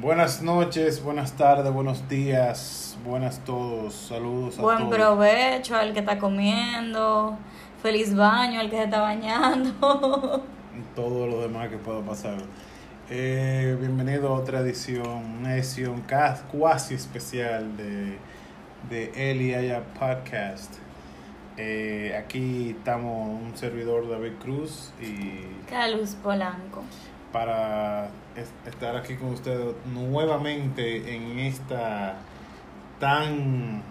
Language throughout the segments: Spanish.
Buenas noches, buenas tardes, buenos días, buenas todos, saludos a Buen todos. provecho al que está comiendo. Feliz baño al que se está bañando. todo lo demás que pueda pasar. Eh, bienvenido a otra edición, una edición ca- cuasi especial de, de Eli Aya Podcast. Eh, aquí estamos un servidor David Cruz y Calus Polanco. para estar aquí con ustedes nuevamente en esta tan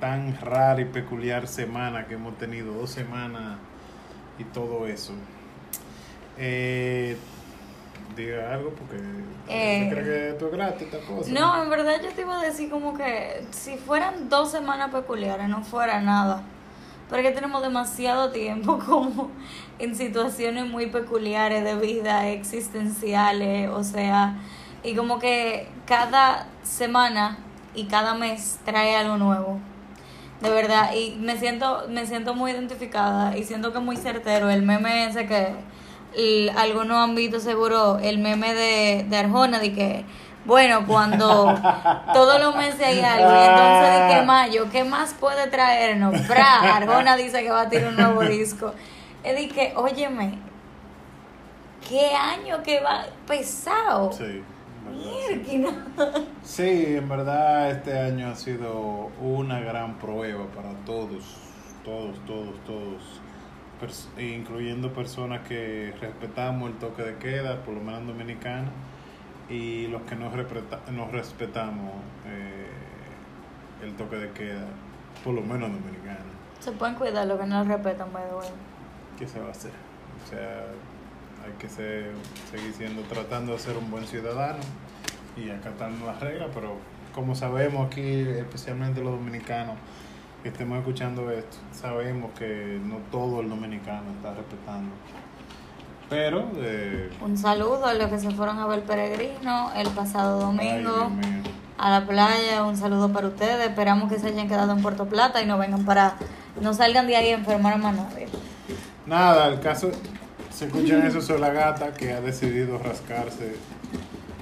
tan rara y peculiar semana que hemos tenido, dos semanas y todo eso. Eh, diga algo porque Eh, ¿tú crees que esto es gratis esta cosa? No, en verdad yo te iba a decir como que si fueran dos semanas peculiares no fuera nada. Porque tenemos demasiado tiempo como en situaciones muy peculiares de vida, existenciales, o sea, y como que cada semana y cada mes trae algo nuevo. De verdad, y me siento, me siento muy identificada y siento que muy certero el meme ese que l- algunos han visto seguro, el meme de, de Arjona, de que, bueno, cuando todos los meses hay algo, y entonces de que mayo, ¿qué más puede traernos? Arjona dice que va a tirar un nuevo disco. Es de que, óyeme, qué año que va pesado. Sí, en sí. En verdad este año ha sido una gran prueba para todos, todos, todos, todos, pers- incluyendo personas que respetamos el toque de queda, por lo menos en Dominicana, y los que no, respeta- no respetamos eh, el toque de queda, por lo menos en Dominicana. Se pueden cuidar lo que no respetan, by the way. ¿Qué se va a hacer? O sea, hay que ser- seguir siendo, tratando de ser un buen ciudadano y acatando las reglas, pero como sabemos aquí, especialmente los dominicanos que estemos escuchando esto, sabemos que no todo el dominicano está respetando. Pero, eh, Un saludo a los que se fueron a ver Peregrino el pasado domingo ay, a la playa. Un saludo para ustedes. Esperamos que se hayan quedado en Puerto Plata y no vengan para. No salgan de ahí a enfermar a más nadie. Nada, el caso, se escuchan eso sobre la gata que ha decidido rascarse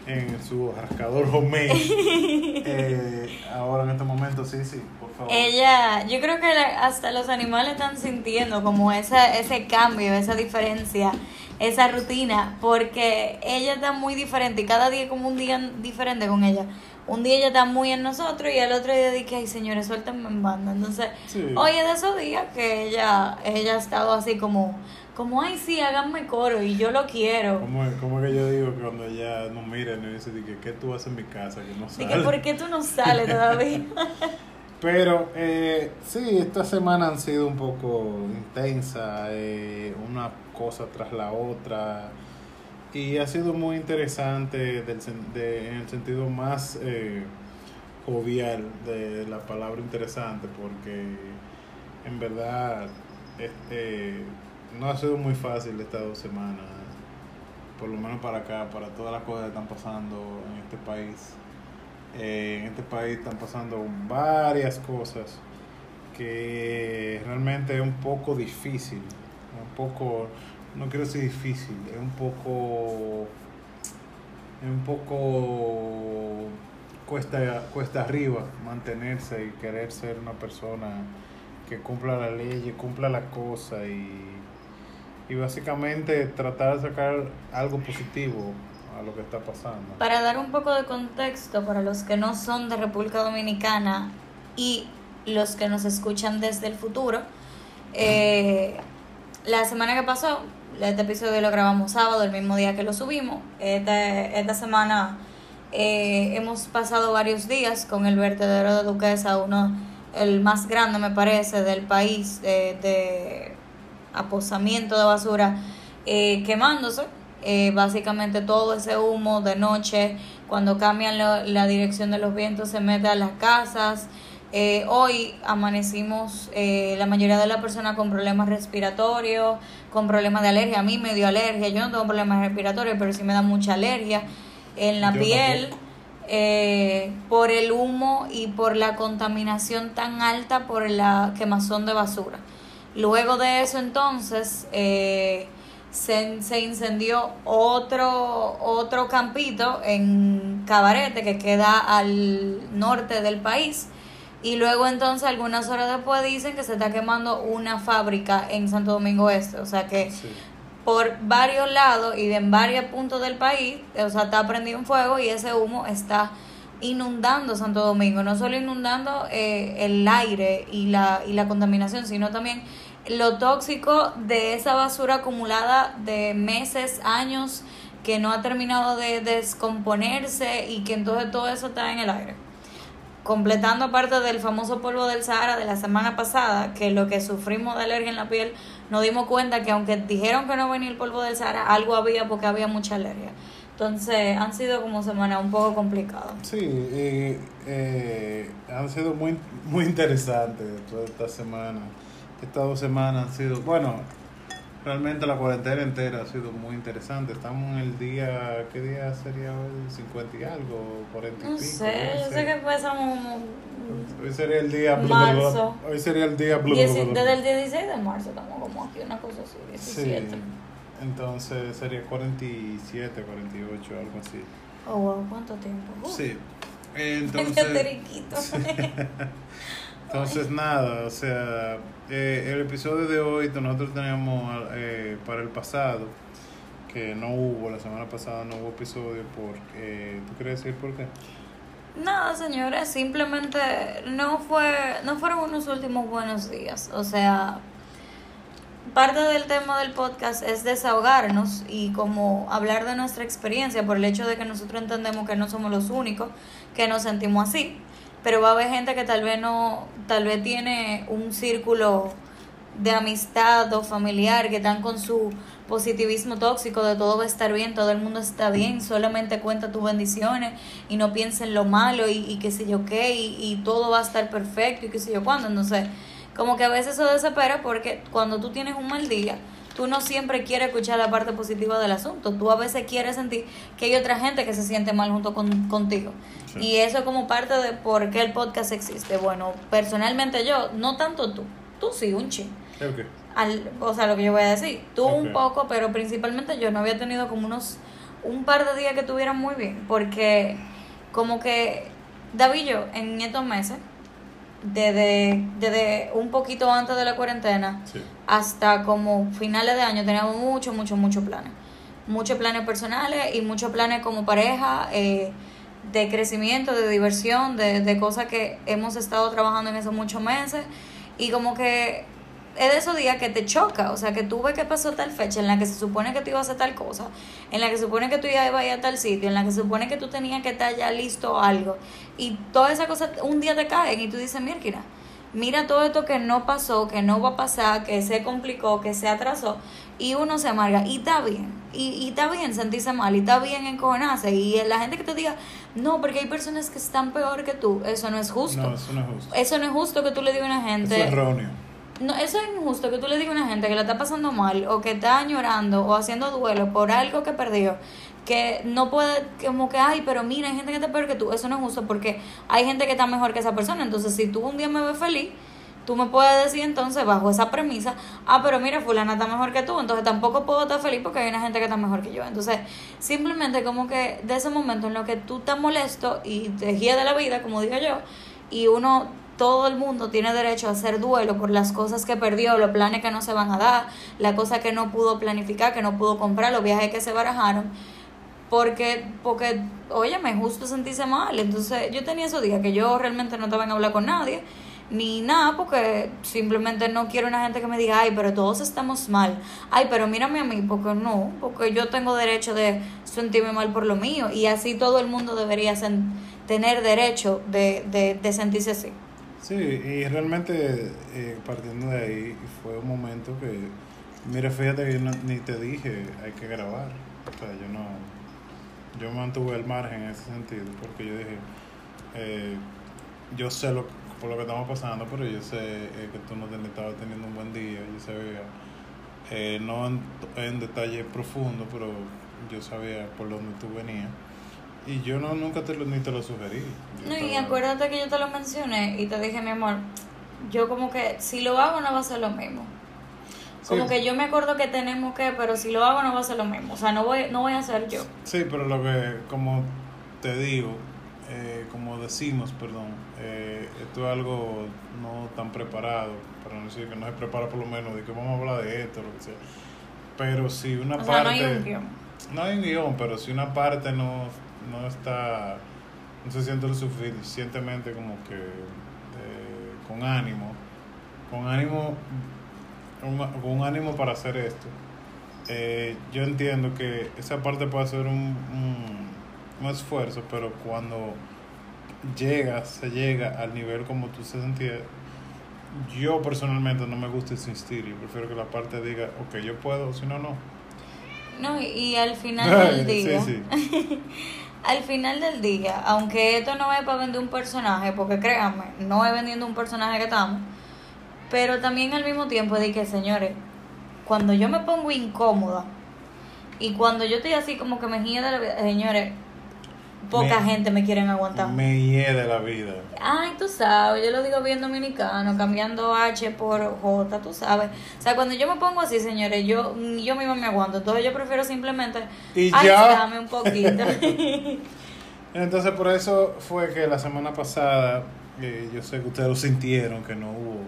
en su rascador homemade. Eh, ahora en este momento, sí, sí, por favor. Ella, yo creo que la- hasta los animales están sintiendo como esa, ese cambio, esa diferencia, esa rutina, porque ella está muy diferente y cada día es como un día diferente con ella. Un día ella está muy en nosotros y al otro día dice, ay señores, suéltenme en banda. Entonces, Sí. hoy es de esos días que ella, ella ha estado así como, como, ay sí, háganme coro y yo lo quiero. ¿Cómo, cómo que yo digo que cuando ella nos mira y nos dice que, ¿qué tú haces en mi casa? Que no Así sale. que, ¿por qué tú no sales todavía? Pero eh, sí, esta semana han sido un poco intensa, eh, una cosa tras la otra, y ha sido muy interesante del en el sentido más eh, jovial de la palabra interesante, porque en verdad este, no ha sido muy fácil estas dos semanas, por lo menos para acá, para todas las cosas que están pasando en este país. Eh, en este país están pasando varias cosas que realmente es un poco difícil, un poco, no quiero decir difícil, es un poco, es un poco cuesta, cuesta arriba mantenerse y querer ser una persona que cumpla la ley, cumpla la cosa y, y básicamente tratar de sacar algo positivo a lo que está pasando. Para dar un poco de contexto para los que no son de República Dominicana y los que nos escuchan desde el futuro, eh, la semana que pasó, este episodio lo grabamos sábado, el mismo día que lo subimos. Este- esta semana eh, hemos pasado varios días con el vertedero de Duquesa, uno, el más grande me parece del país eh, de aposamiento de basura, eh, quemándose. Eh, básicamente todo ese humo de noche, cuando cambian la dirección de los vientos, se mete a las casas. Eh, hoy amanecimos eh, la mayoría de las personas con problemas respiratorios, con problemas de alergia. A mí me dio alergia, yo no tengo problemas respiratorios, pero sí me da mucha alergia en la Yo piel eh, por el humo y por la contaminación tan alta por la quemazón de basura. Luego de eso entonces, eh, se, se incendió otro, otro campito en Cabarete, que queda al norte del país. Y luego entonces algunas horas después dicen que se está quemando una fábrica en Santo Domingo Este. O sea que Sí. por varios lados y de en varios puntos del país, o sea, está prendido un fuego y ese humo está inundando Santo Domingo, no solo inundando eh, el aire y la, y la contaminación, sino también lo tóxico de esa basura acumulada de meses, años, que no ha terminado de descomponerse y que entonces todo eso está en el aire completando parte del famoso polvo del Sahara de la semana pasada, que lo que sufrimos de alergia en la piel, nos dimos cuenta que aunque dijeron que no venía el polvo del Sahara, algo había porque había mucha alergia. Entonces han sido como semanas un poco complicadas. Sí, y, eh, han sido muy, muy interesantes toda esta semana. Estas dos semanas han sido, bueno, realmente la cuarentena entera ha sido muy interesante. Estamos en el día, ¿qué día sería hoy? 50 y algo, 40 y No pico. sé, yo sé que empezamos Hoy sería el día blu, blu, blu. Marzo. Hoy sería el día blu, blu, blu. desde el 16 de marzo, estamos como aquí, una cosa así, Sí, 17. entonces sería 47, 48, algo así. Oh, wow, ¿cuánto tiempo? Uh, Sí, entonces... teriquito. Entonces nada, o sea, eh, el episodio de hoy nosotros teníamos eh, para el pasado, que no hubo, la semana pasada no hubo episodio, por, eh, ¿tú quieres decir por qué? Nada, señores, simplemente no fue, no fueron unos últimos buenos días. O sea, parte del tema del podcast es desahogarnos y como hablar de nuestra experiencia por el hecho de que nosotros entendemos que no somos los únicos que nos sentimos así. Pero va a haber gente que tal vez no, tal vez tiene un círculo de amistad o familiar que están con su positivismo tóxico de todo va a estar bien, todo el mundo está bien, solamente cuenta tus bendiciones y no piensa en lo malo y, y qué sé yo qué y, y todo va a estar perfecto y qué sé yo cuándo. Entonces, como que a veces eso desespera porque cuando tú tienes un mal día, tú no siempre quieres escuchar la parte positiva del asunto, tú a veces quieres sentir que hay otra gente que se siente mal junto con, contigo. Sí. Y eso es como parte de por qué el podcast existe. Bueno, personalmente yo, no tanto tú, tú sí, un ching ¿El qué? al, o sea, lo que yo voy a decir, tú un poco, pero principalmente yo no había tenido como unos, un par de días que estuvieran muy bien, porque como que David y yo en estos meses, desde, desde un poquito antes de la cuarentena Sí. hasta como finales de año, teníamos muchos, muchos, muchos planes. Muchos planes personales y muchos planes como pareja, eh, de crecimiento, de diversión, de, de cosas que hemos estado trabajando en esos muchos meses. Y como que es de esos días que te choca, o sea, que tú ves que pasó tal fecha en la que se supone que tú ibas a hacer tal cosa, en la que se supone que tú ibas a ir a tal sitio, en la que se supone que tú tenías que estar ya listo algo, y todas esas cosas un día te caen y tú dices, mira, mira todo esto que no pasó, que no va a pasar, que se complicó, que se atrasó, y uno se amarga, y está bien, y, y está bien sentirse mal, y está bien encojonarse, y la gente que te diga, no, porque hay personas que están peor que tú, eso no es justo. No, eso no es justo. Eso no es justo que tú le digas a una gente. Eso es erróneo. No, eso es injusto que tú le digas a una gente que la está pasando mal o que está llorando o haciendo duelo por algo que perdió, que no puede, como que, ay, pero mira, hay gente que está peor que tú. Eso no es justo porque hay gente que está mejor que esa persona. Entonces, si tú un día me ves feliz, tú me puedes decir entonces, bajo esa premisa, ah, pero mira, fulana está mejor que tú, entonces tampoco puedo estar feliz porque hay una gente que está mejor que yo. Entonces, simplemente como que de ese momento en lo que tú estás molesto y te guías de la vida, como digo yo, y uno todo el mundo tiene derecho a hacer duelo por las cosas que perdió, los planes que no se van a dar, las cosas que no pudo planificar, que no pudo comprar, los viajes que se barajaron. Porque, porque, óyeme, justo sentirse mal. Entonces, yo tenía esos días que yo realmente no estaba en hablar con nadie, ni nada, porque simplemente no quiero una gente que me diga, ay, pero todos estamos mal. Ay, pero mírame a mí, porque no, porque yo tengo derecho de sentirme mal por lo mío. Y así todo el mundo debería tener derecho de, de, de sentirse así. Sí, y realmente eh, partiendo de ahí fue un momento que, mira, fíjate que yo no- ni te dije, hay que grabar. O sea, yo no, yo mantuve el margen en ese sentido, porque yo dije, eh, yo sé lo, por lo que estamos pasando, pero yo sé eh, que tú no ten- estabas teniendo un buen día, yo sabía, eh, no en, en detalle profundo, pero yo sabía por dónde tú venías. Y yo no nunca te lo, ni te lo sugerí. Yo No, y acuérdate que yo te lo mencioné y te dije, mi amor, yo como que si lo hago no va a ser lo mismo. Como Sí. que yo me acuerdo que tenemos que, pero si lo hago no va a ser lo mismo. O sea, no voy, no voy a ser yo. Sí, pero lo que, como te digo, eh, como decimos, perdón, eh, esto es algo no tan preparado, para no decir que no se prepara por lo menos, de que vamos a hablar de esto, lo que sea. Pero si una O sea, parte... no hay un guion. No hay un guion, pero si una parte no, no está, no se siente lo suficientemente como que eh, con ánimo, con ánimo, un- con ánimo para hacer esto, eh, yo entiendo que esa parte puede ser un, un, un esfuerzo, pero cuando llega, se llega al nivel como tú se sentía, yo personalmente no me gusta insistir y prefiero que la parte diga, ok, yo puedo, si no, no. No, y, al final del Sí, día, sí. al final del día, aunque esto no es para vender un personaje, porque créanme, no es vendiendo un personaje que estamos, pero también al mismo tiempo de que, señores, cuando yo me pongo incómoda y cuando yo estoy así como que me hiede la vida, señores, poca Me- gente me quieren aguantar. Me hiede la vida. Ay, tú sabes, yo lo digo bien dominicano, cambiando H por J, tú sabes. O sea, cuando yo me pongo así, señores, yo, yo misma me aguanto. Entonces yo prefiero simplemente Y un poquito. Entonces por eso fue que la semana pasada, eh, yo sé que ustedes lo sintieron, que no hubo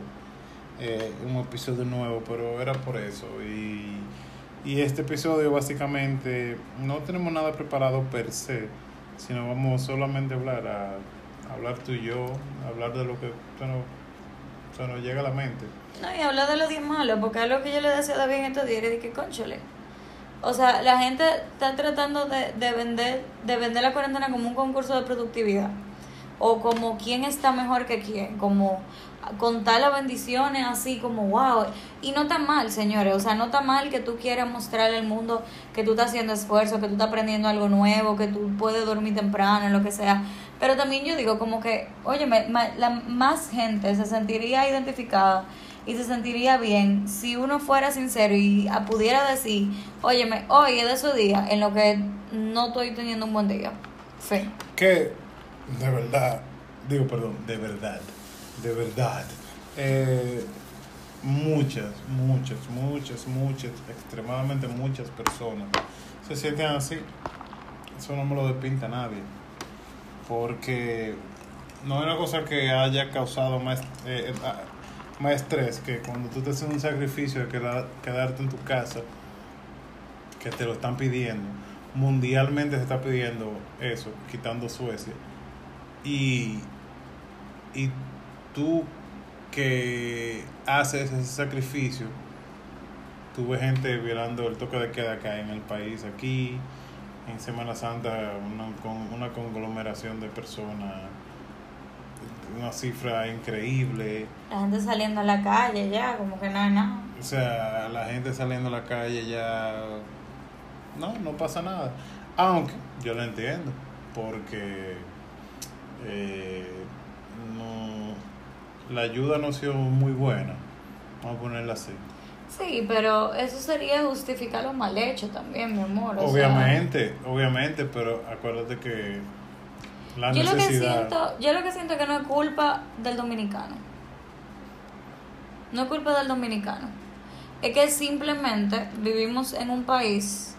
eh, un episodio nuevo, pero era por eso. Y, y este episodio básicamente no tenemos nada preparado per se, sino vamos solamente a hablar, a, hablar tú y yo, a hablar de lo que se nos, se llega a la mente. no, y hablar de los días malos, porque es lo que yo le decía a David en estos días, de que conchole. O sea, la gente está tratando de, de vender de vender la cuarentena como un concurso de productividad. O como quién está mejor que quién. Como contar las bendiciones así como wow. Y no está mal, señores. O sea, no está mal que tú quieras mostrarle al mundo que tú estás haciendo esfuerzo, que tú estás aprendiendo algo nuevo, que tú puedes dormir temprano, lo que sea. Pero también yo digo como que, oye, la más gente se sentiría identificada y se sentiría bien si uno fuera sincero y pudiera decir, óyeme, hoy es de esos días en lo que no estoy teniendo un buen día. Fin. que de verdad, digo perdón, de verdad, de verdad, eh, muchas, muchas, muchas, muchas, extremadamente muchas personas se sienten así. Eso no me lo despinta nadie. Porque no es una cosa que haya causado más, eh, eh, más estrés que cuando tú te haces un sacrificio de quedar- quedarte en tu casa, que te lo están pidiendo. Mundialmente se está pidiendo eso, quitando Suecia. Y, y tú que haces ese sacrificio, tú ves gente violando el toque de queda que hay en el país aquí, en Semana Santa, una, con una conglomeración de personas, una cifra increíble. La gente saliendo a la calle ya, como que no hay nada. O sea, la gente saliendo a la calle ya. No, no pasa nada. Aunque yo lo entiendo, porque eh, la ayuda no ha sido muy buena. Vamos a ponerla así. Sí, pero eso sería justificar lo mal hecho también, mi amor. o sea, Obviamente, obviamente, pero acuérdate que la yo lo que siento, yo lo que siento es que no es culpa del dominicano. No es culpa del dominicano. Es que simplemente vivimos en un país,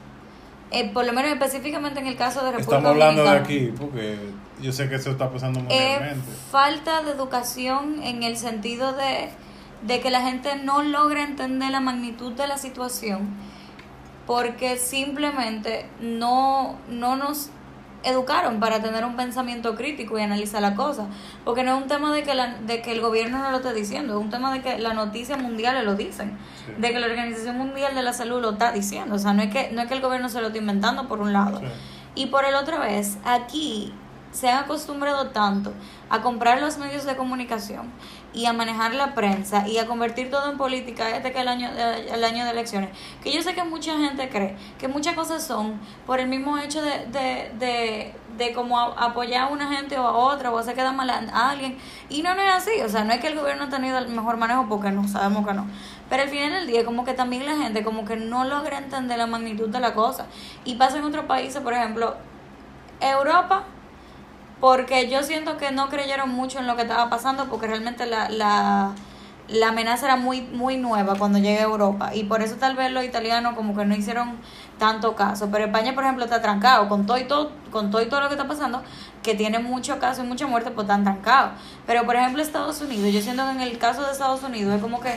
eh, por lo menos específicamente en el caso de República Estamos hablando de Dominicana, aquí, porque yo sé que eso está pasando mundialmente. falta de educación en el sentido de, de que la gente no logra entender la magnitud de la situación porque simplemente no, no nos educaron para tener un pensamiento crítico y analizar la cosa. Porque no es un tema de que, la, de que el gobierno no lo esté diciendo, es un tema de que las noticias mundiales lo dicen, Sí. de que la Organización Mundial de la Salud lo está diciendo. O sea, no es que, no es que el gobierno se lo esté inventando por un lado. Sí. Y por el otro vez, aquí se han acostumbrado tanto a comprar los medios de comunicación y a manejar la prensa y a convertir todo en política este que el año el año de elecciones que yo sé que mucha gente cree que muchas cosas son por el mismo hecho de, de, de, de como apoyar a una gente o a otra o hacer quedar mal a alguien. Y no, no es así o sea no es que el gobierno ha tenido el mejor manejo porque no sabemos que no. Pero al final del día como que también la gente como que no logra entender la magnitud de la cosa. Y pasa en otros países por ejemplo Europa porque yo siento que no creyeron mucho en lo que estaba pasando porque realmente la, la, la amenaza era muy, muy nueva cuando llegué a Europa y por eso tal vez los italianos como que no hicieron tanto caso. Pero España, por ejemplo, está trancado con todo y todo, con todo y todo lo que está pasando, que tiene mucho caso y mucha muerte, pues están trancados. Pero por ejemplo, Estados Unidos, yo siento que en el caso de Estados Unidos es como que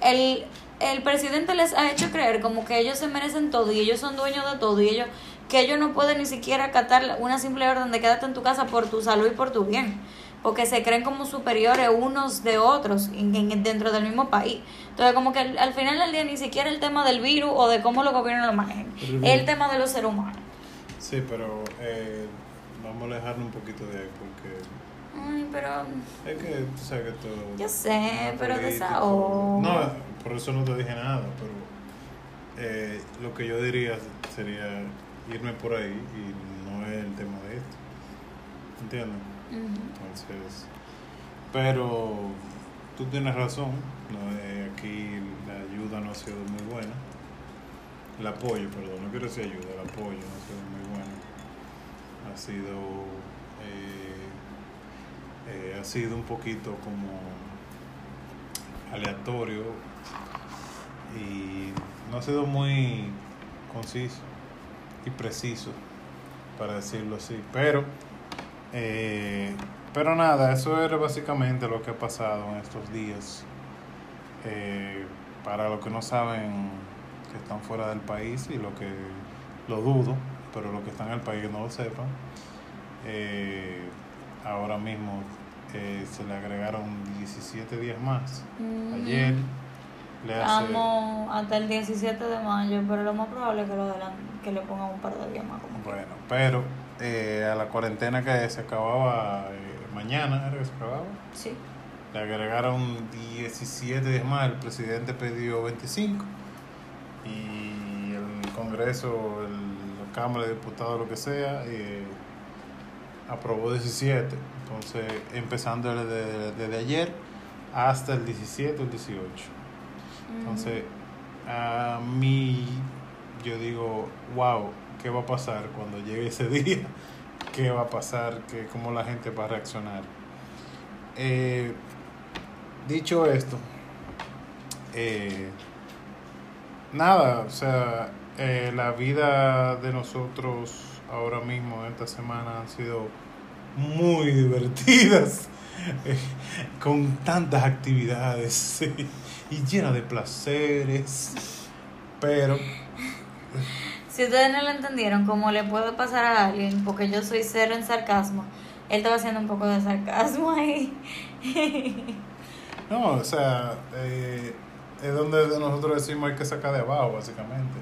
el, el presidente les ha hecho creer como que ellos se merecen todo y ellos son dueños de todo y ellos que ellos no pueden ni siquiera acatar una simple orden de quédate en tu casa por tu salud y por tu bien porque se creen como superiores unos de otros en, dentro del mismo país. Entonces, como que al, final del día ni siquiera el tema del virus o de cómo los gobiernos lo manejan, es el tema de los seres humanos. Sí, pero eh, vamos a alejarnos un poquito de ahí porque... Ay, pero... Es que tú sabes que todo... Yo sé, pero desahogo. No, por eso no te dije nada, pero eh, lo que yo diría sería irme por ahí y no es el tema de esto. ¿Entiendes? Entonces, pero tú tienes razón, ¿no? aquí la ayuda no ha sido muy buena. El apoyo, perdón, no quiero decir ayuda, el apoyo no ha sido muy bueno. Ha sido, eh, eh, ha sido un poquito como aleatorio y no ha sido muy conciso y preciso, para decirlo así. Pero eh, pero nada, eso era básicamente lo que ha pasado en estos días. Eh, para los que no saben que están fuera del país y lo que lo dudo, pero los que están en el país no lo sepan, eh, ahora mismo se le agregaron 17 días más. Mm. Ayer le hace... Vamos hasta el 17 de mayo, pero lo más probable es que, lo que le pongan un par de días más. bueno, pero eh, a la cuarentena que se acababa eh, mañana, ¿era que se acababa? Sí. Le agregaron 17 días más, el presidente pidió 25 y el Congreso, el, la Cámara de Diputados, lo que sea, eh, aprobó 17. Entonces, empezando desde, desde, ayer hasta el 17 o el 18. Entonces, a mí, yo digo, wow qué va a pasar cuando llegue ese día, qué va a pasar, qué, cómo la gente va a reaccionar. Eh, dicho esto, eh, nada, o sea, eh, la vida de nosotros ahora mismo, esta semana, han sido muy divertidas, con tantas actividades y llena de placeres, pero si ustedes no lo entendieron, como le puede pasar a alguien, porque yo soy cero en sarcasmo, él estaba haciendo un poco de sarcasmo ahí. no, o sea, eh, es donde nosotros decimos hay que sacar de abajo, básicamente.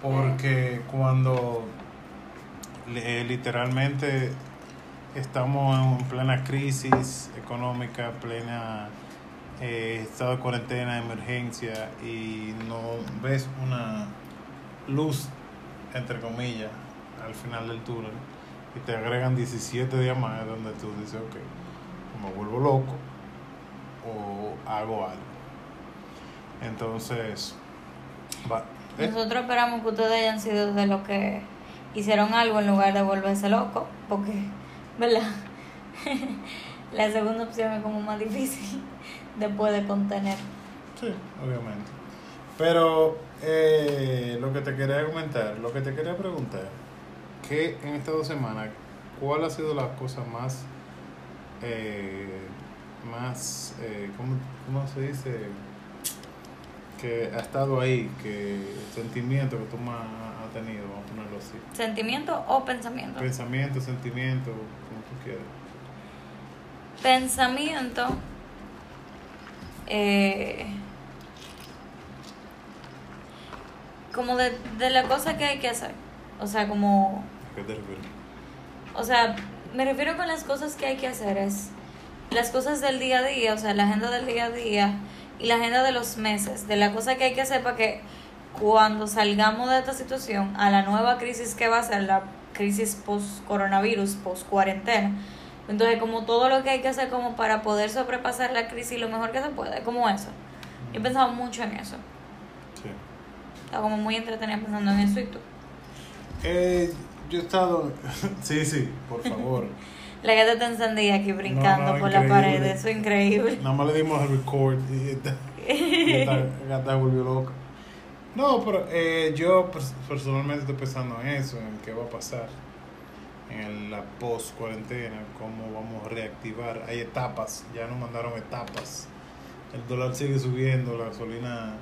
Porque cuando eh, literalmente estamos en plena crisis económica, plena eh, estado de cuarentena, emergencia, y no ves una luz entre comillas, al final del túnel y te agregan 17 días más donde tú dices, ok, me vuelvo loco o hago algo. Entonces, va. ¿eh? Nosotros esperamos que ustedes hayan sido de los que hicieron algo en lugar de volverse loco, porque, ¿verdad? La segunda opción es como más difícil después de contener. Sí, obviamente. Pero eh, lo que te quería comentar, lo que te quería preguntar, que en estas dos semanas, ¿cuál ha sido la cosa más, eh, más, eh, ¿cómo, se dice? Que ha estado ahí, que sentimiento que tú más has tenido, vamos a ponerlo así. ¿Sentimiento o pensamiento? Pensamiento, sentimiento, como tú quieras. Pensamiento. Eh, como de, de la cosa que hay que hacer. O sea, como... ¿Qué te refieres? O sea, me refiero con las cosas que hay que hacer es las cosas del día a día, o sea, la agenda del día a día y la agenda de los meses, de la cosa que hay que hacer para que cuando salgamos de esta situación a la nueva crisis que va a ser la crisis post-coronavirus, post-cuarentena, entonces como todo lo que hay que hacer como para poder sobrepasar la crisis lo mejor que se puede, como eso. Yo he pensado mucho en eso. Estaba como muy entretenida pensando en eso y tú. Eh, yo he estado. sí, sí, por favor. La gata está encendida aquí brincando no, por la pared, eso es increíble. Nada más le dimos el record y esta, y esta gata volvió loca. No, pero eh, yo pers- personalmente estoy pensando en eso, en qué va a pasar en la post cuarentena, cómo vamos a reactivar. Hay etapas, ya nos mandaron etapas. El dólar sigue subiendo, la gasolina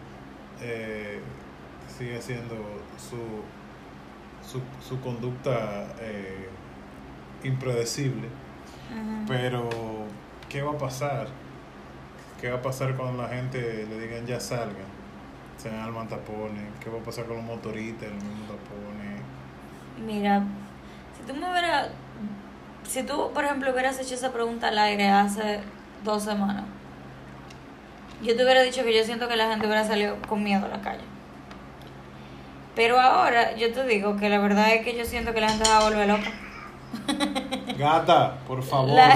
eh, sigue haciendo su, su, su conducta eh, impredecible. Pero, ¿qué va a pasar? ¿Qué va a pasar cuando la gente le digan ya salgan? Se arman tapones. ¿Qué va a pasar con los motoristas, los mismos tapones? Mira, tú me hubieras, si tú, por ejemplo, hubieras hecho esa pregunta al aire hace dos semanas, yo te hubiera dicho que yo siento que la gente hubiera salido con miedo a la calle. Pero ahora yo te digo que la verdad es que yo siento que la gente se va a volver loca. Gata, por favor. La-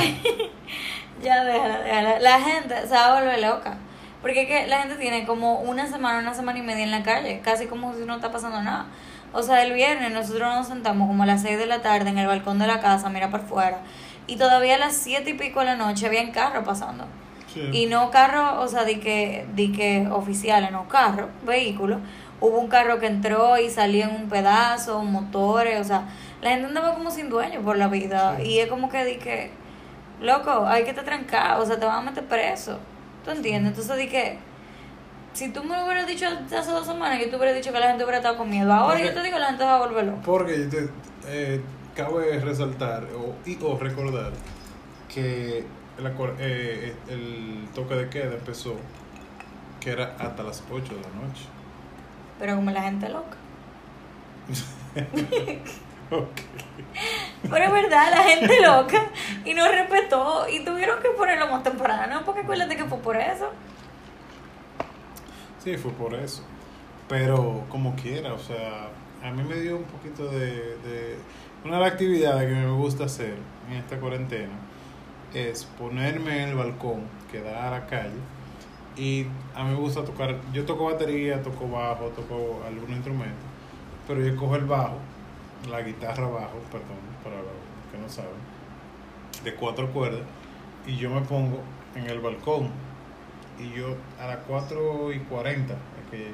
ya déjala, déjala. La gente se va a volver loca. Porque es que la gente tiene como una semana, una semana y media en la calle, casi como si no está pasando nada. O sea, el viernes nosotros nos sentamos como a las 6 de la tarde en el balcón de la casa, mira para afuera. Y todavía a las 7 y pico de la noche habían carros pasando. Sí. Y no carros, o sea, di que, di que oficiales, no carros, vehículos. Hubo un carro que entró y salió en un pedazo, motores, o sea, la gente andaba como sin dueño por la vida. Sí. Y es como que di que, loco, hay que estar trancado, o sea, te van a meter preso. ¿Tú entiendes? Entonces di que, si tú me lo hubieras dicho hace dos semanas, yo te hubiera dicho que la gente hubiera estado con miedo. Ahora Porque- yo te digo, la gente va a volver loca. Porque te, eh, cabe resaltar o, y, o recordar que la cua- eh, el toque de queda empezó que era hasta las 8 de la noche. Pero como la gente loca. Ok. Pero es verdad, la gente loca y no respetó y tuvieron que ponerlo más temprano, porque acuérdate que fue por eso. Sí, fue por eso. Pero como quiera, o sea, a mí me dio un poquito de, de... Una de las actividades que me gusta hacer en esta cuarentena es ponerme en el balcón que da a la calle y a mí me gusta tocar, yo toco batería, toco bajo, toco algún instrumento, pero yo cojo el bajo, la guitarra bajo, perdón, para los que no saben, de cuatro cuerdas y yo me pongo en el balcón y yo a las 4 y 40 es que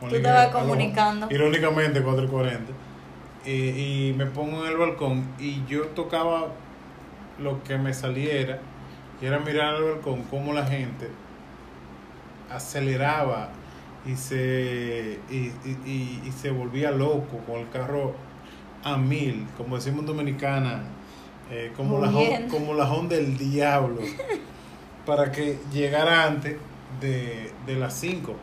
Tú te que vas algo- comunicando. Irónicamente 4 y 40 y, y me pongo en el balcón y yo tocaba lo que me saliera y era mirar al balcón cómo la gente aceleraba y se y, y- y- y se volvía loco con el carro a mil como decimos en dominicana eh, como la como la del diablo para que llegara antes de, de las 5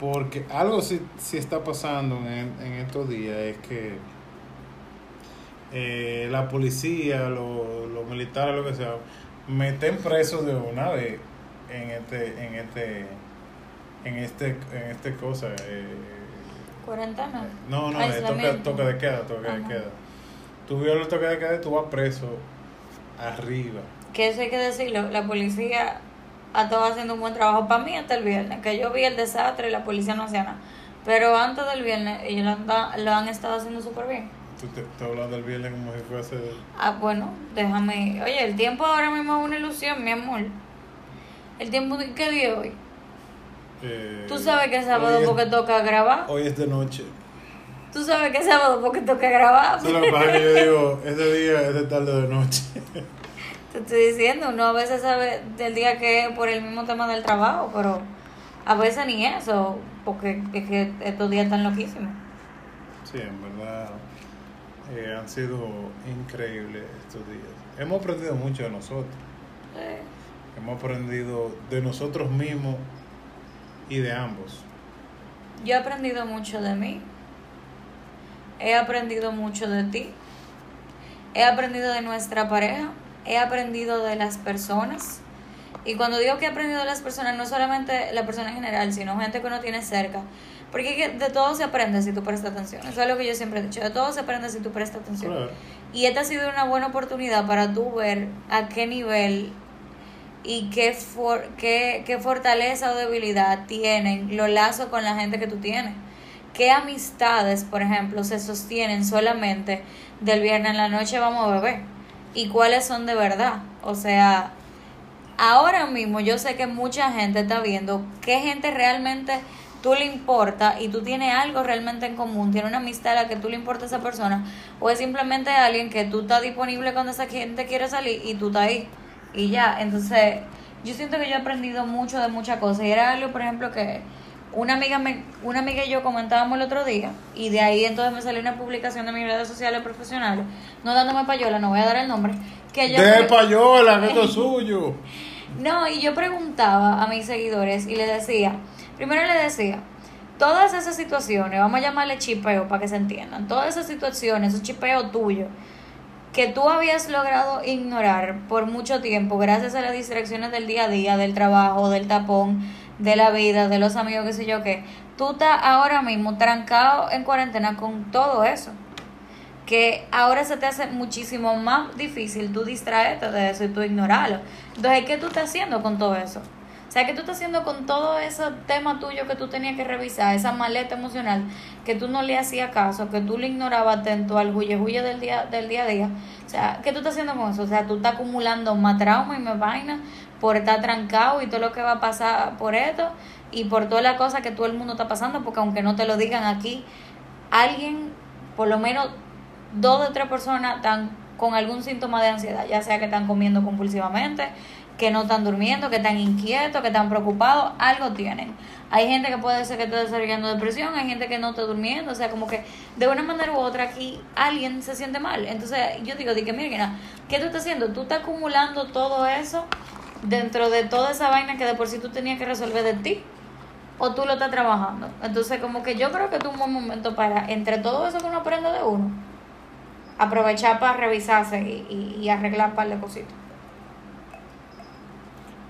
porque algo sí, sí está pasando en, en estos días es que eh, la policía, los, los militares, lo que sea, meten presos de una vez en este, en este, en este, en este cosa. eh, Cuarentena. no, no, toque, Aislamiento. toque de queda, toque de queda. Tú violas el toque de queda y tú vas preso arriba. Que eso hay que decirlo, la policía ha estado haciendo un buen trabajo para mí hasta el viernes, que yo vi el desastre y la policía no hacía nada. Pero antes del viernes ellos lo han, lo han estado haciendo súper bien. Tú te, te hablas del viernes como si fuese... Ah, bueno, déjame. Oye, el tiempo ahora mismo es una ilusión, mi amor. El tiempo que dio hoy. eh, Tú sabes que es sábado es- porque toca grabar. Hoy es de noche. Tú sabes que es sábado porque toca grabar. Eso es lo que yo digo, ese día es de tarde de noche. Te estoy diciendo, uno a veces sabe del día que es por el mismo tema del trabajo, pero a veces ni eso, porque es que estos días están loquísimos. Sí, en verdad eh, han sido increíbles estos días. Hemos aprendido mucho de nosotros. Eh, Hemos aprendido de nosotros mismos y de ambos. Yo he aprendido mucho de mí. He aprendido mucho de ti. He aprendido de nuestra pareja. He aprendido de las personas. Y cuando digo que he aprendido de las personas, no solamente la persona en general, sino gente que uno tiene cerca. Porque de todo se aprende si tú prestas atención. Eso es lo que yo siempre he dicho. De todo se aprende si tú prestas atención. Claro. Y esta ha sido una buena oportunidad para tú ver a qué nivel y qué, for- qué, qué fortaleza o debilidad tienen los lazos con la gente que tú tienes. ¿Qué amistades, por ejemplo, se sostienen solamente del viernes en la noche vamos a beber? Y cuáles son de verdad. O sea, ahora mismo yo sé que mucha gente está viendo qué gente realmente tú le importa y tú tienes algo realmente en común, tienes una amistad a la que tú le importa a esa persona, o es simplemente alguien que tú estás disponible cuando esa gente quiere salir y tú estás ahí y ya. Entonces, yo siento que yo he aprendido mucho de muchas cosas y era algo, por ejemplo, que una amiga me, una amiga y yo comentábamos el otro día y de ahí entonces me salió una publicación de mis redes sociales profesionales, no dándome payola, no voy a dar el nombre, que yo De payola, que es suyo. no, y yo preguntaba a mis seguidores y le decía, primero le decía, todas esas situaciones, vamos a llamarle chipeo para que se entiendan, todas esas situaciones, esos chipeos tuyos, que tú habías logrado ignorar por mucho tiempo gracias a las distracciones del día a día, del trabajo, del tapón, de la vida, de los amigos, qué sé yo qué, tú estás ahora mismo trancado en cuarentena con todo eso. Que ahora se te hace muchísimo más difícil tú distraerte de eso y tú ignorarlo. Entonces, ¿qué tú estás haciendo con todo eso? O sea, ¿qué tú estás haciendo con todo ese tema tuyo que tú tenías que revisar, esa maleta emocional que tú no le hacías caso, que tú le ignorabas atento al huye huye del día, del día a día? O sea, ¿qué tú estás haciendo con eso? O sea, tú estás acumulando más trauma y más vaina por estar trancado y todo lo que va a pasar por esto y por toda la cosa que todo el mundo está pasando, porque aunque no te lo digan aquí, alguien, por lo menos dos de tres personas están con algún síntoma de ansiedad, ya sea que están comiendo compulsivamente, que no están durmiendo, que están inquietos, que están preocupados, algo tienen. Hay gente que puede ser que esté desarrollando depresión, hay gente que no está durmiendo, o sea, como que de una manera u otra aquí alguien se siente mal. Entonces yo digo, dije, mira, ¿qué tú estás haciendo? Tú estás acumulando todo eso dentro de toda esa vaina que de por sí tú tenías que resolver de ti o tú lo estás trabajando. Entonces, como que yo creo que es un buen momento para, entre todo eso que uno aprende de uno, aprovechar para revisarse y, y, arreglar un par de cositas.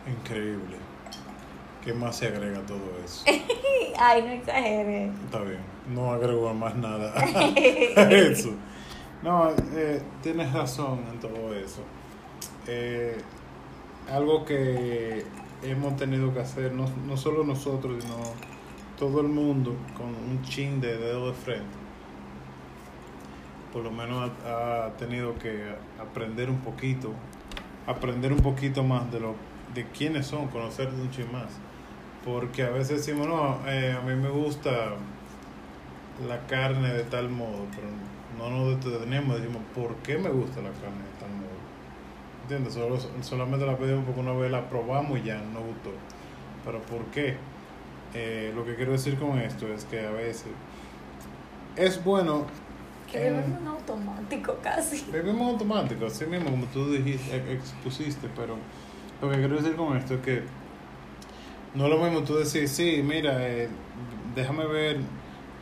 Increíble. ¿Qué más se agrega a todo eso? Ay, no exagere. Está bien, no agrego más nada a eso. No, eh, tienes razón en todo eso. Eh, algo que hemos tenido que hacer, no, no solo nosotros, sino todo el mundo, con un chin de dedo de frente. Por lo menos ha, tenido que aprender un poquito, aprender un poquito más de lo de quiénes son, conocer un chin más. Porque a veces decimos, no, eh, a mí me gusta la carne de tal modo, pero no nos detenemos, decimos, ¿por qué me gusta la carne? ¿Entiendes? Solo, solamente la pedimos porque una vez la probamos y ya no gustó. Pero ¿por qué? Eh, lo que quiero decir con esto es que a veces es bueno... Que bebemos un automático casi. Bebemos automático, así mismo como tú dijiste, expusiste, pero lo que quiero decir con esto es que no es lo mismo tú decir, sí, mira, eh, déjame ver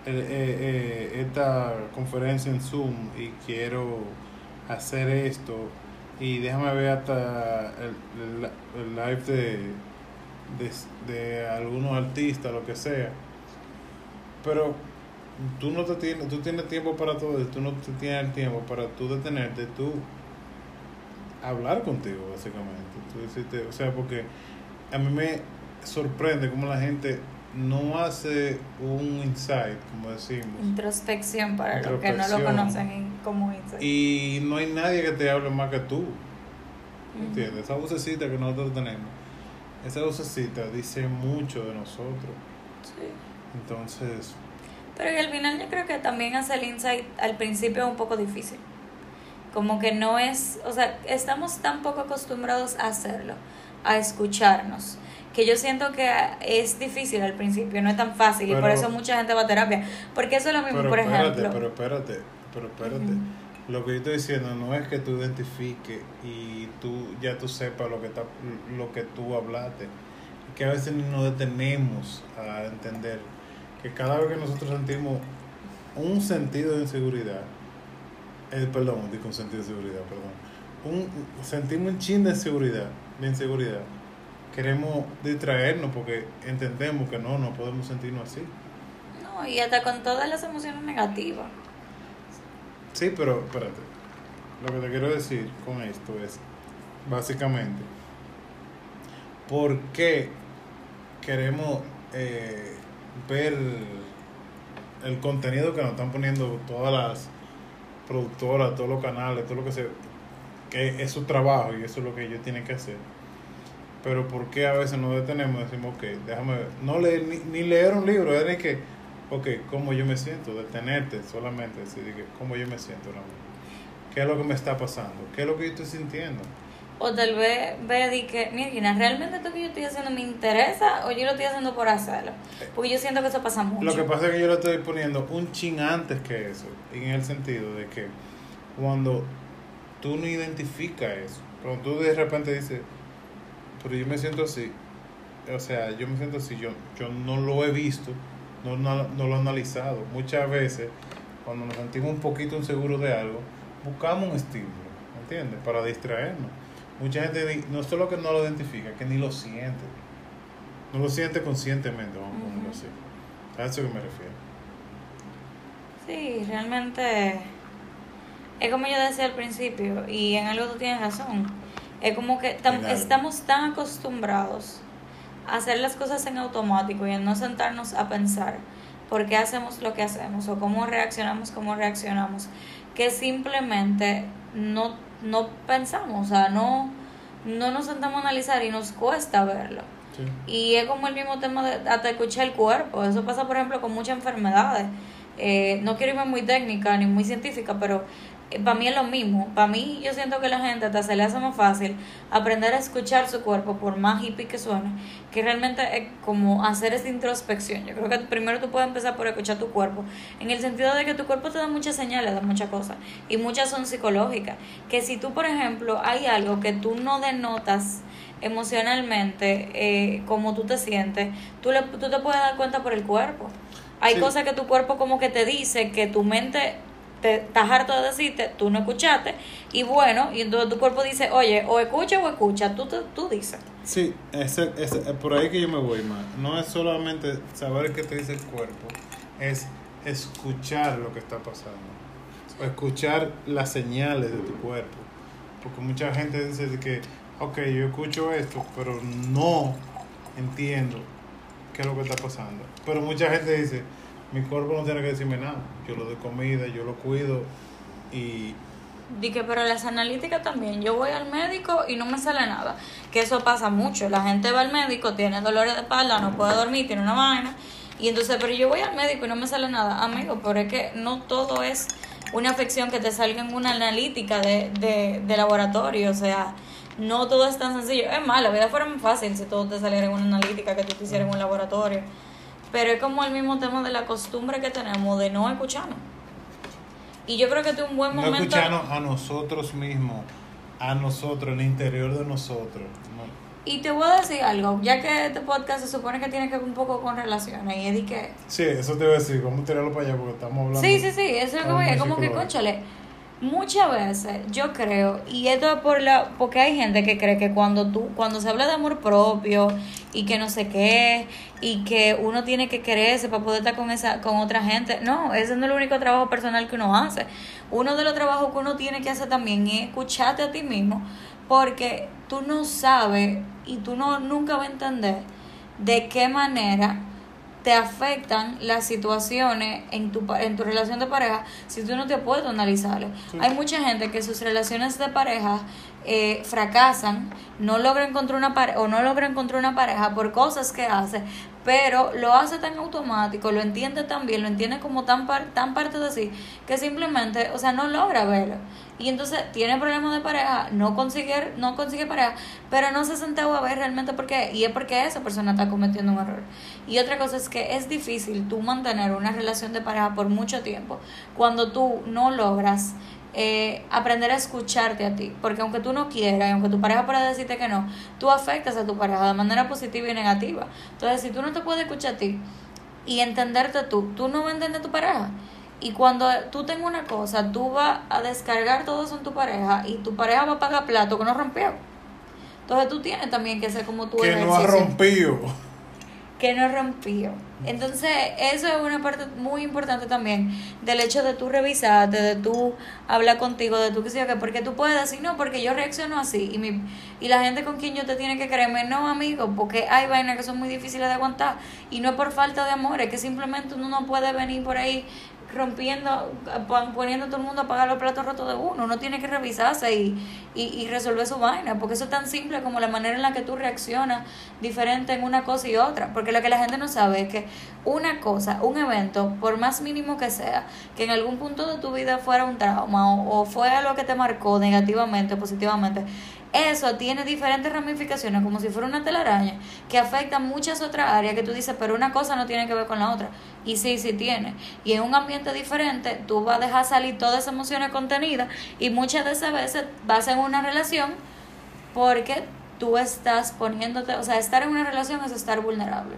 eh, esta conferencia en Zoom y quiero hacer esto y déjame ver hasta el, el, live de, de, de, algunos artistas, lo que sea. Pero tú no te tienes, tú tienes tiempo para todo tú no te tienes el tiempo para tú detenerte, tú hablar contigo, básicamente. Tú o sea, porque a mí me sorprende cómo la gente no hace un insight, como decimos. Introspección para los que no lo conocen como insight. Y no hay nadie que te hable más que tú. ¿Entiendes? Esa vocecita que nosotros tenemos, esa vocecita dice mucho de nosotros. Sí. Entonces... Pero al final yo creo que también hacer el insight al principio es un poco difícil. Como que no es, o sea, estamos tan poco acostumbrados a hacerlo, a escucharnos que yo siento que es difícil al principio, no es tan fácil y por eso mucha gente va a terapia. Porque eso es lo mismo, por ejemplo. Pero espérate, pero espérate. Lo que yo estoy diciendo no es que tú identifiques y tú ya tú sepas lo que, está, lo que tú hablaste. Que a veces nos detenemos a entender que cada vez que nosotros sentimos un sentido de inseguridad, eh, perdón, digo un sentido de seguridad, perdón, un, sentimos un chin de inseguridad, de inseguridad queremos distraernos porque entendemos que no, no podemos sentirnos así. No, y hasta con todas las emociones negativas. Sí, pero espérate. Lo que te quiero decir con esto es, básicamente, ¿por qué queremos eh, ver el contenido que nos están poniendo todas las productoras, todos los canales, todo lo que se que es su trabajo y eso es lo que ellos tienen que hacer. Pero ¿por qué a veces nos detenemos y decimos, ok, déjame ver, no leer, ni, ni leer un libro, es de que, ok, ¿cómo yo me siento? Detenerte solamente, decir, ¿cómo yo me siento ahora? ¿Qué es lo que me está pasando? ¿Qué es lo que yo estoy sintiendo? O tal vez ve y que, mira, ¿realmente esto que yo estoy haciendo me interesa o yo lo estoy haciendo por hacerlo? Porque yo siento que eso pasa mucho. Lo que pasa es que yo lo estoy poniendo un chin antes que eso, en el sentido de que cuando tú no identificas eso, cuando tú de repente dices, pero yo me siento así, o sea, yo me siento así, yo, yo no lo he visto, no, no, no lo he analizado. Muchas veces, cuando nos sentimos un poquito inseguros de algo, buscamos un estímulo, ¿entiendes? Para distraernos. Mucha gente no solo que no lo identifica, que ni lo siente. No lo siente conscientemente, vamos a ponerlo así. A eso que me refiero. Sí, realmente es como yo decía al principio y en algo tú tienes razón. Es como que tam- estamos tan acostumbrados a hacer las cosas en automático y en no sentarnos a pensar por qué hacemos lo que hacemos o cómo reaccionamos como reaccionamos que simplemente no, no pensamos, o sea, no, no nos sentamos a analizar y nos cuesta verlo. Sí. Y es como el mismo tema de hasta escuchar el cuerpo. Eso pasa, por ejemplo, con muchas enfermedades. Eh, no quiero irme muy técnica ni muy científica, pero para mí es lo mismo. Para mí yo siento que la gente hasta se le hace más fácil aprender a escuchar su cuerpo, por más hippie que suene, que realmente es como hacer esa introspección. Yo creo que primero tú puedes empezar por escuchar tu cuerpo, en el sentido de que tu cuerpo te da muchas señales de muchas cosas, y muchas son psicológicas. Que si tú, por ejemplo, hay algo que tú no denotas, emocionalmente, eh, como tú te sientes, tú, le, tú te puedes dar cuenta por el cuerpo. Hay Sí. cosas que tu cuerpo como que te dice, que tu mente te estás harto de decirte, tú no escuchaste, y bueno, y entonces tu cuerpo dice, oye, o escucha o escucha, tú, te- tú dices. Sí, ese, ese, es por ahí que yo me voy más. No es solamente saber qué te dice el cuerpo, es escuchar lo que está pasando. Escuchar las señales de tu cuerpo. Porque mucha gente dice que, ok, yo escucho esto, pero no entiendo qué es lo que está pasando. Pero mucha gente dice, mi cuerpo no tiene que decirme nada. Yo lo doy comida, yo lo cuido y Dije, pero las analíticas también. Yo voy al médico y no me sale nada. Que eso pasa mucho. La gente va al médico, tiene dolores de espalda, no puede dormir, tiene una vaina. Y entonces, pero yo voy al médico y no me sale nada. Amigo, pero es que no todo es una afección que te salga en una analítica de, de, de laboratorio. O sea, no todo es tan sencillo. Es más, la vida fuera más fácil si todo te saliera en una analítica que tú te hicieras en un laboratorio. Pero es como el mismo tema de la costumbre que tenemos de no escucharnos. Y yo creo que este es un buen no momento. escucharnos a nosotros mismos, a nosotros, en el interior de nosotros. ¿no? Y te voy a decir algo, ya que este podcast se supone que tiene que ver un poco con relaciones, y es de que... Sí, eso te iba a decir, vamos a tirarlo para allá porque estamos hablando. Sí, sí, sí, eso es lo que voy, es muy como que, conchale, muchas veces yo creo, y esto es por la, porque hay gente que cree que cuando tú, cuando se habla de amor propio, y que no sé qué, y que uno tiene que quererse para poder estar con esa, con otra gente, no, ese no es el único trabajo personal que uno hace. Uno de los trabajos que uno tiene que hacer también es escucharte a ti mismo, porque tú no sabes y tú no nunca vas a entender de qué manera te afectan las situaciones en tu, en tu relación de pareja si tú no te puedes analizarlo. Sí. Hay mucha gente que sus relaciones de pareja eh, fracasan, no logra encontrar una pareja o no logra encontrar una pareja por cosas que hace, pero lo hace tan automático, lo entiende tan bien, lo entiende como tan, par- tan parte de sí, que simplemente, o sea, no logra verlo. Y entonces tiene problemas de pareja, no consigue, no consigue pareja, pero no se sentó a ver realmente por qué. Y es porque esa persona está cometiendo un error. Y otra cosa es que es difícil tú mantener una relación de pareja por mucho tiempo cuando tú no logras eh, aprender a escucharte a ti. Porque aunque tú no quieras, y aunque tu pareja pueda decirte que no, tú afectas a tu pareja de manera positiva y negativa. Entonces, si tú no te puedes escuchar a ti y entenderte tú, tú no vas a entender a tu pareja. Y cuando tú tengas una cosa, tú vas a descargar todo eso en tu pareja y tu pareja va a pagar plato que no rompió. Entonces tú tienes también que ser como tú Que no ha rompido. que no rompió. Entonces, eso es una parte muy importante también del hecho de tú revisarte, de tú hablar contigo, de tú que sé qué, porque tú puedes decir, no, porque yo reacciono así y, mi, y la gente con quien yo te tiene que creerme, no, amigo, porque hay vainas que son muy difíciles de aguantar y no es por falta de amor, es que simplemente uno no puede venir por ahí rompiendo, pon- poniendo a todo el mundo a pagar los platos rotos de uno. Uno tiene que revisarse y, y, y resolver su vaina, porque eso es tan simple como la manera en la que tú reaccionas diferente en una cosa y otra. Porque lo que la gente no sabe es que una cosa, un evento, por más mínimo que sea, que en algún punto de tu vida fuera un trauma o, o fue algo que te marcó negativamente o positivamente, eso tiene diferentes ramificaciones, como si fuera una telaraña, que afecta muchas otras áreas que tú dices, pero una cosa no tiene que ver con la otra. Y sí, sí tiene. Y en un ambiente diferente, tú vas a dejar salir todas esas emociones contenidas y muchas de esas veces vas en una relación porque tú estás poniéndote, o sea, estar en una relación es estar vulnerable.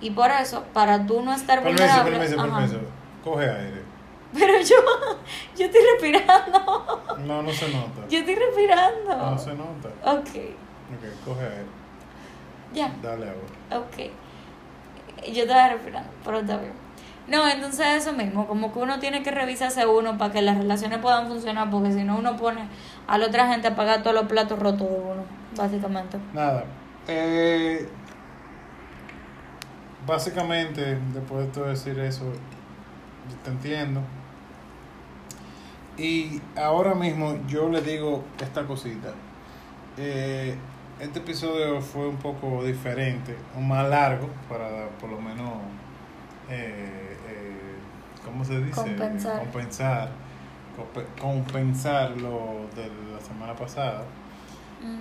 Y por eso, para tú no estar Permiso, vulnerable... permiso, permiso. Coge aire. Pero yo, yo estoy respirando. No, no se nota. Yo estoy respirando. No se nota. Ok, Ok, coge aire. ya. Dale ahora. Ok. Yo estaba respirando, pero está bien. No, entonces eso mismo, como que uno tiene que revisarse uno para que las relaciones puedan funcionar, porque si no uno pone a la otra gente a pagar todos los platos rotos de uno, básicamente. Nada. Eh, básicamente, después de todo decir eso, yo te entiendo. Y ahora mismo yo le digo esta cosita. Eh, este episodio fue un poco diferente, más largo, para por lo menos, eh, eh, ¿cómo se dice? Compensar. Compensar, compe- compensar lo de la semana pasada.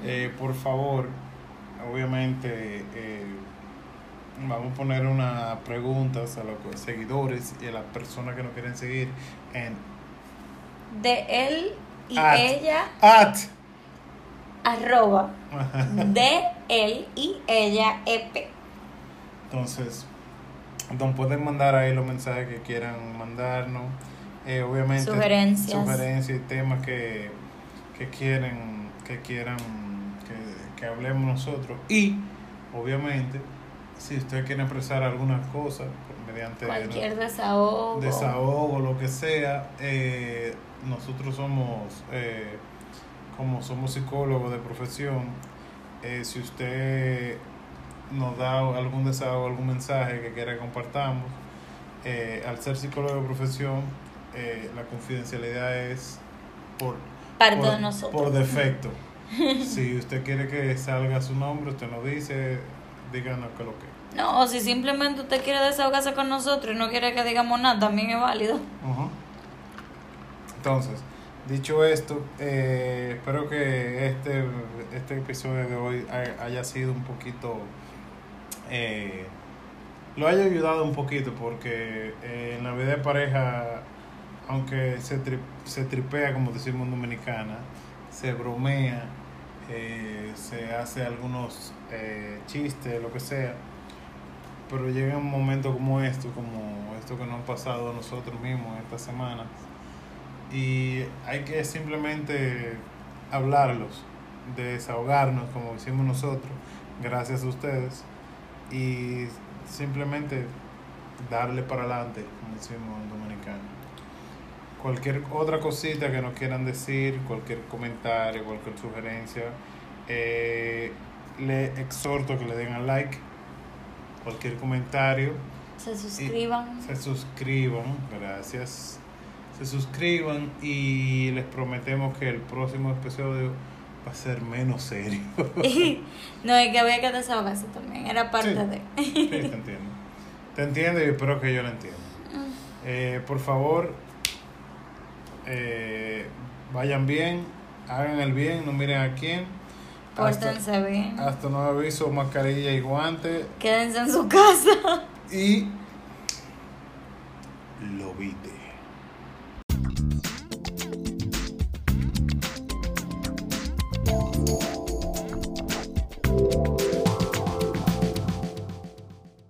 Eh, por favor, obviamente, vamos a poner unas preguntas a los seguidores y a las personas que nos quieren seguir en de él y At. ella, at. arroba, de él y ella, E EP. Entonces, nos pueden mandar ahí los mensajes que quieran mandarnos. Eh, obviamente, Sugerencias. sugerencias y temas que, que quieren que quieran que, que hablemos nosotros. Y, obviamente, si ustedes quieren expresar algunas cosas mediante Cualquier desahogo. desahogo, lo que sea, eh, nosotros somos, eh, como somos psicólogos de profesión, eh, si usted nos da algún desahogo, algún mensaje que quiera que compartamos, al ser psicólogo de profesión, la confidencialidad es por, por, nosotros. por defecto. si usted quiere que salga su nombre, usted nos dice, díganos qué es lo que. No, o si simplemente usted quiere desahogarse con nosotros y no quiere que digamos nada, también es válido. Entonces, dicho esto, eh, espero que este, este episodio de hoy ha- haya sido un poquito, eh, lo haya ayudado un poquito porque eh, en la vida de pareja, aunque se, tri- se tripea, como decimos en Dominicana, se bromea, se hace algunos chistes, lo que sea, pero llega un momento como esto, como esto que nos ha pasado a nosotros mismos esta semana, y hay que simplemente hablarlos, desahogarnos como hicimos nosotros, gracias a ustedes, y simplemente darle para adelante, como decimos en dominicano. Cualquier otra cosita que nos quieran decir, cualquier comentario, cualquier sugerencia, eh, le exhorto que le den al like, cualquier comentario, Se suscriban. se suscriban, gracias. Se suscriban y les prometemos que el próximo episodio va a ser menos serio. no, y que había que desahogarse también, era parte Sí. de. Sí, te entiendo. Te entiendo y espero que yo lo entienda. Eh, por favor, eh, vayan bien, hagan el bien, no miren a quién. Hasta, Pórtense bien. hasta nuevo aviso, mascarilla y guante. Quédense en su casa. Y lo viste.